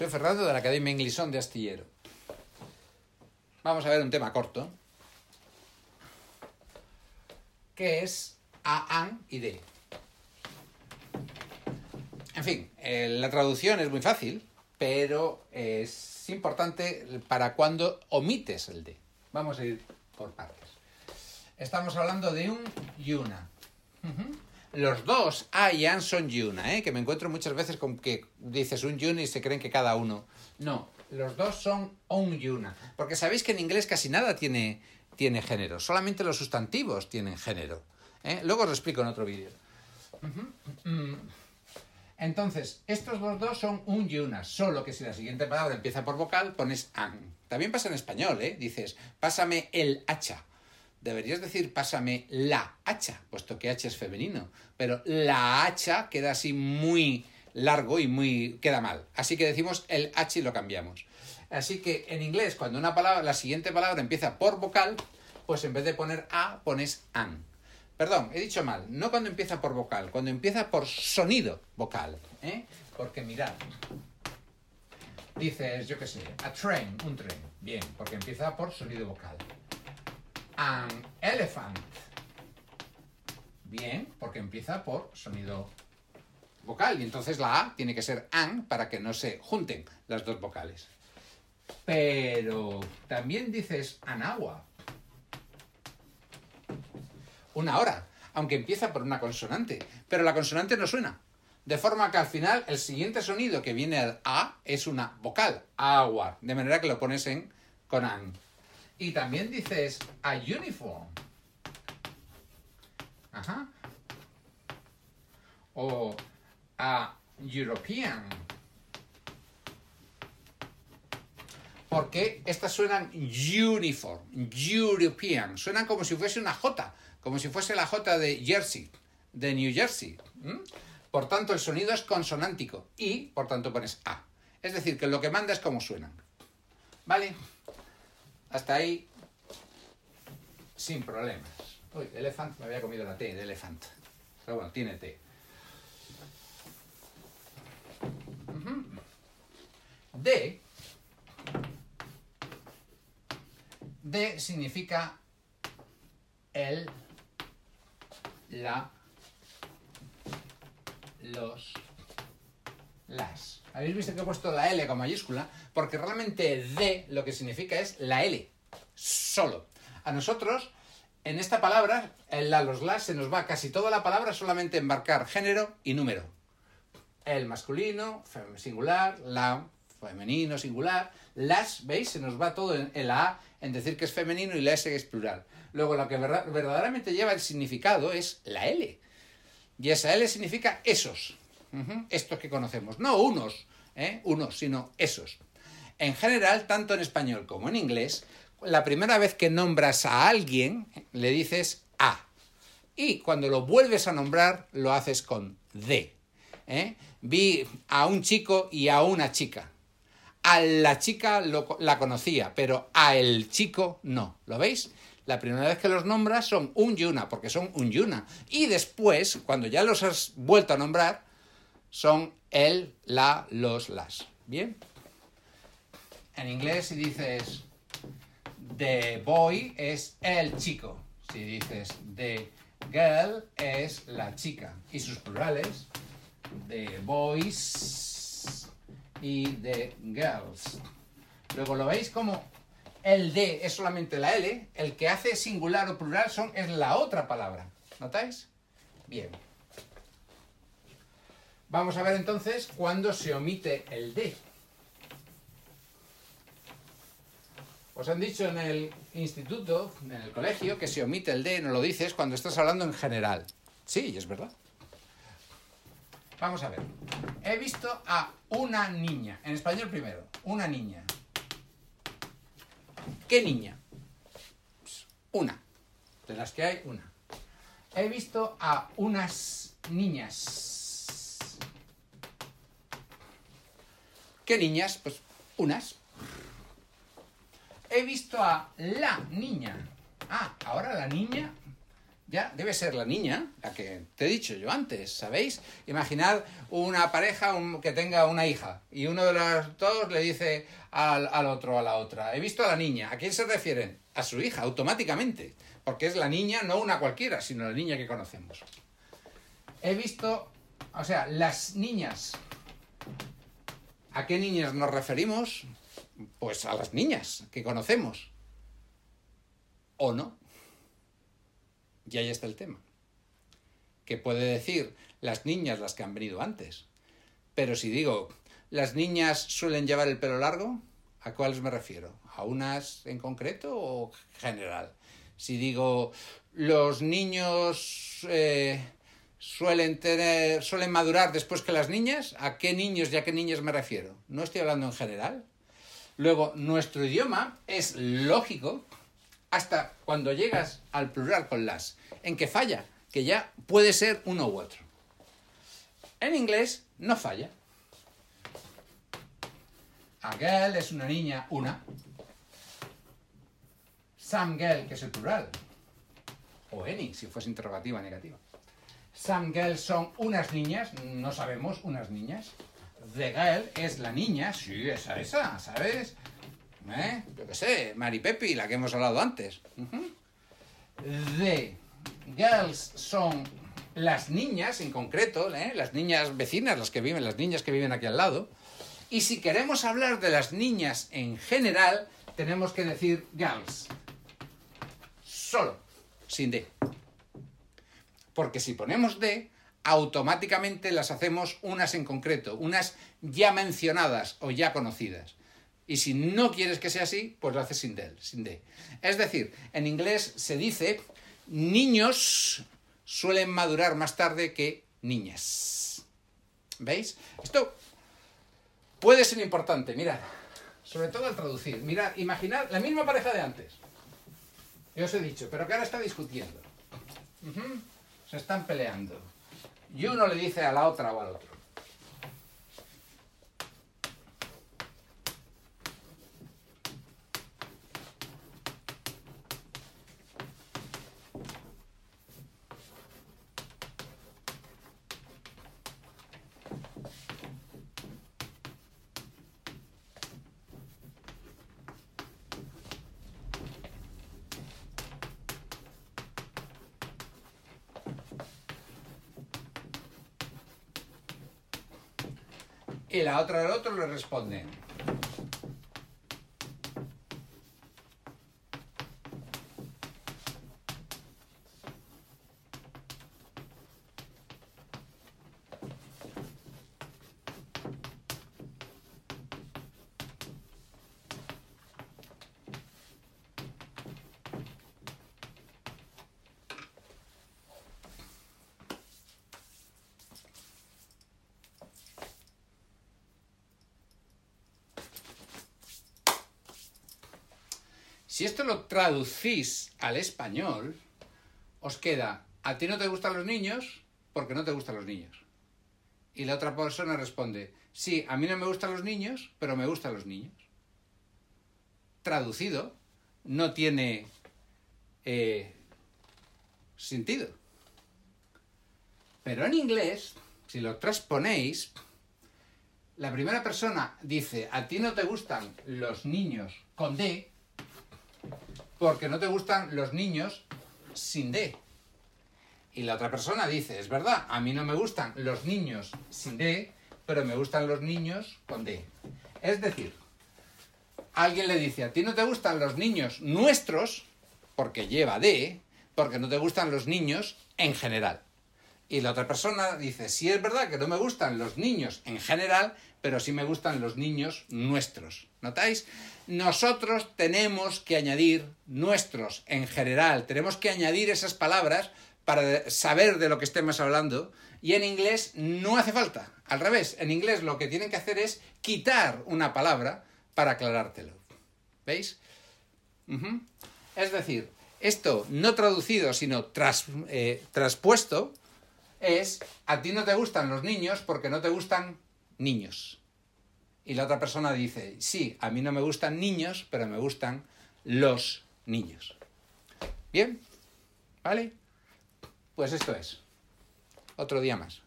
Soy Fernando de la Academia Inglisón de Astillero. Vamos a ver un tema corto, que es a, an y de. En fin, eh, la traducción es muy fácil, pero es importante para cuando omites el de. Vamos a ir por partes. Estamos hablando de un yuna. Los dos, A y An, son yuna, ¿eh? que me encuentro muchas veces con que dices un yuna y se creen que cada uno. No, los dos son un yuna. Porque sabéis que en inglés casi nada tiene, tiene género, solamente los sustantivos tienen género. ¿eh? Luego os lo explico en otro vídeo. Mm. Entonces, estos dos, dos son un y una, solo que si la siguiente palabra empieza por vocal, pones an. También pasa en español, ¿eh? Dices, pásame el hacha deberías decir pásame la hacha, puesto que hacha es femenino, pero la hacha queda así muy largo y muy queda mal. Así que decimos el h y lo cambiamos. Así que en inglés cuando una palabra la siguiente palabra empieza por vocal, pues en vez de poner a pones an. Perdón, he dicho mal, no cuando empieza por vocal, cuando empieza por sonido vocal, ¿eh? Porque mirad, dices, yo qué sé, a train, un tren, bien, porque empieza por sonido vocal an elephant. Bien, porque empieza por sonido vocal y entonces la A tiene que ser an para que no se junten las dos vocales. Pero también dices anagua. Una hora, aunque empieza por una consonante, pero la consonante no suena. De forma que al final el siguiente sonido que viene al A es una vocal, agua, de manera que lo pones en con an. Y también dices a uniform. Ajá. O a European. Porque estas suenan uniform, European. Suenan como si fuese una J, como si fuese la J de Jersey, de New Jersey. Por tanto, el sonido es consonántico y, por tanto, pones A. Es decir, que lo que manda es como suenan. ¿Vale? Hasta ahí, sin problemas. Uy, elefant, me había comido la T de elefant. Pero bueno, tiene T. D. D significa el, la, los, las. Habéis visto que he puesto la L con mayúscula porque realmente D lo que significa es la L, solo. A nosotros, en esta palabra, en la, los las, se nos va casi toda la palabra solamente embarcar género y número. El masculino, singular, la femenino, singular. Las, ¿veis? Se nos va todo en, la A en decir que es femenino y la S es plural. Luego, lo que verdaderamente lleva el significado es la L. Y esa L significa esos, estos que conocemos. No unos, ¿eh? unos, sino esos. En general, tanto en español como en inglés, la primera vez que nombras a alguien, le dices a. Y cuando lo vuelves a nombrar, lo haces con de. ¿eh? Vi a un chico y a una chica. A la chica la conocía, pero a el chico no. ¿Lo veis? La primera vez que los nombras son un y una, porque son un y una. Y después, cuando ya los has vuelto a nombrar, son el, la, los, las. ¿Bien? En inglés si dices the boy es el chico. Si dices the girl es la chica. Y sus plurales, the boys y the girls. Luego lo veis como el de es solamente la L, el que hace singular o plural son, es la otra palabra. ¿Notáis? Bien. Vamos a ver entonces cuándo se omite el de. Os han dicho en el instituto, en el colegio, que se omite el de, no lo dices cuando estás hablando en general. Sí, es verdad. Vamos a ver. He visto a una niña, en español primero, una niña. ¿Qué niña? Pues, una. De las que hay, una. He visto a unas niñas. ¿Qué niñas? Pues unas. He visto a la niña. Ah, ahora la niña ya debe ser la niña, la que te he dicho yo antes, ¿sabéis? Imaginad una pareja que tenga una hija y uno de los dos le dice al, al otro a la otra, he visto a la niña, ¿a quién se refieren? A su hija, automáticamente, porque es la niña, no una cualquiera, sino la niña que conocemos. He visto, o sea, las niñas, ¿a qué niñas nos referimos? Pues a las niñas que conocemos. ¿O no? Y ahí está el tema. Que puede decir las niñas las que han venido antes. Pero si digo, las niñas suelen llevar el pelo largo, ¿a cuáles me refiero? ¿A unas en concreto o general? Si digo, los niños eh, suelen tener, suelen madurar después que las niñas, ¿a qué niños y a qué niñas me refiero? No estoy hablando en general. Luego, nuestro idioma es lógico hasta cuando llegas al plural con las, en que falla, que ya puede ser uno u otro. En inglés no falla. A girl es una niña, una. Some girl, que es el plural. O any, si fuese interrogativa negativa. Some girls son unas niñas, no sabemos, unas niñas. The girl es la niña, sí, esa, esa, ¿sabes? ¿Eh? Yo qué sé, Mari Pepi, la que hemos hablado antes. The girls son las niñas en concreto, ¿eh? las niñas vecinas, las que viven, las niñas que viven aquí al lado. Y si queremos hablar de las niñas en general, tenemos que decir girls. Solo, sin D. Porque si ponemos D, automáticamente las hacemos unas en concreto, unas ya mencionadas o ya conocidas. Y si no quieres que sea así, pues lo haces sin D, sin D. Es decir, en inglés se dice niños suelen madurar más tarde que niñas. ¿Veis? Esto puede ser importante, mirad. Sobre todo al traducir. Mirad, imaginad la misma pareja de antes. Yo os he dicho, pero que ahora está discutiendo. Se están peleando. Y uno le dice a la otra o al otro. Y la otra al otro le responde. Si esto lo traducís al español, os queda, a ti no te gustan los niños porque no te gustan los niños. Y la otra persona responde, sí, a mí no me gustan los niños, pero me gustan los niños. Traducido, no tiene eh, sentido. Pero en inglés, si lo transponéis, la primera persona dice, a ti no te gustan los niños con D, porque no te gustan los niños sin D. Y la otra persona dice, es verdad, a mí no me gustan los niños sin D, pero me gustan los niños con D. Es decir, alguien le dice, a ti no te gustan los niños nuestros, porque lleva D, porque no te gustan los niños en general. Y la otra persona dice, sí es verdad que no me gustan los niños en general, pero sí me gustan los niños nuestros. ¿Notáis? Nosotros tenemos que añadir nuestros en general, tenemos que añadir esas palabras para saber de lo que estemos hablando. Y en inglés no hace falta. Al revés, en inglés lo que tienen que hacer es quitar una palabra para aclarártelo. ¿Veis? Es decir, esto no traducido, sino tras, eh, traspuesto, es, a ti no te gustan los niños porque no te gustan niños. Y la otra persona dice, sí, a mí no me gustan niños, pero me gustan los niños. ¿Bien? ¿Vale? Pues esto es. Otro día más.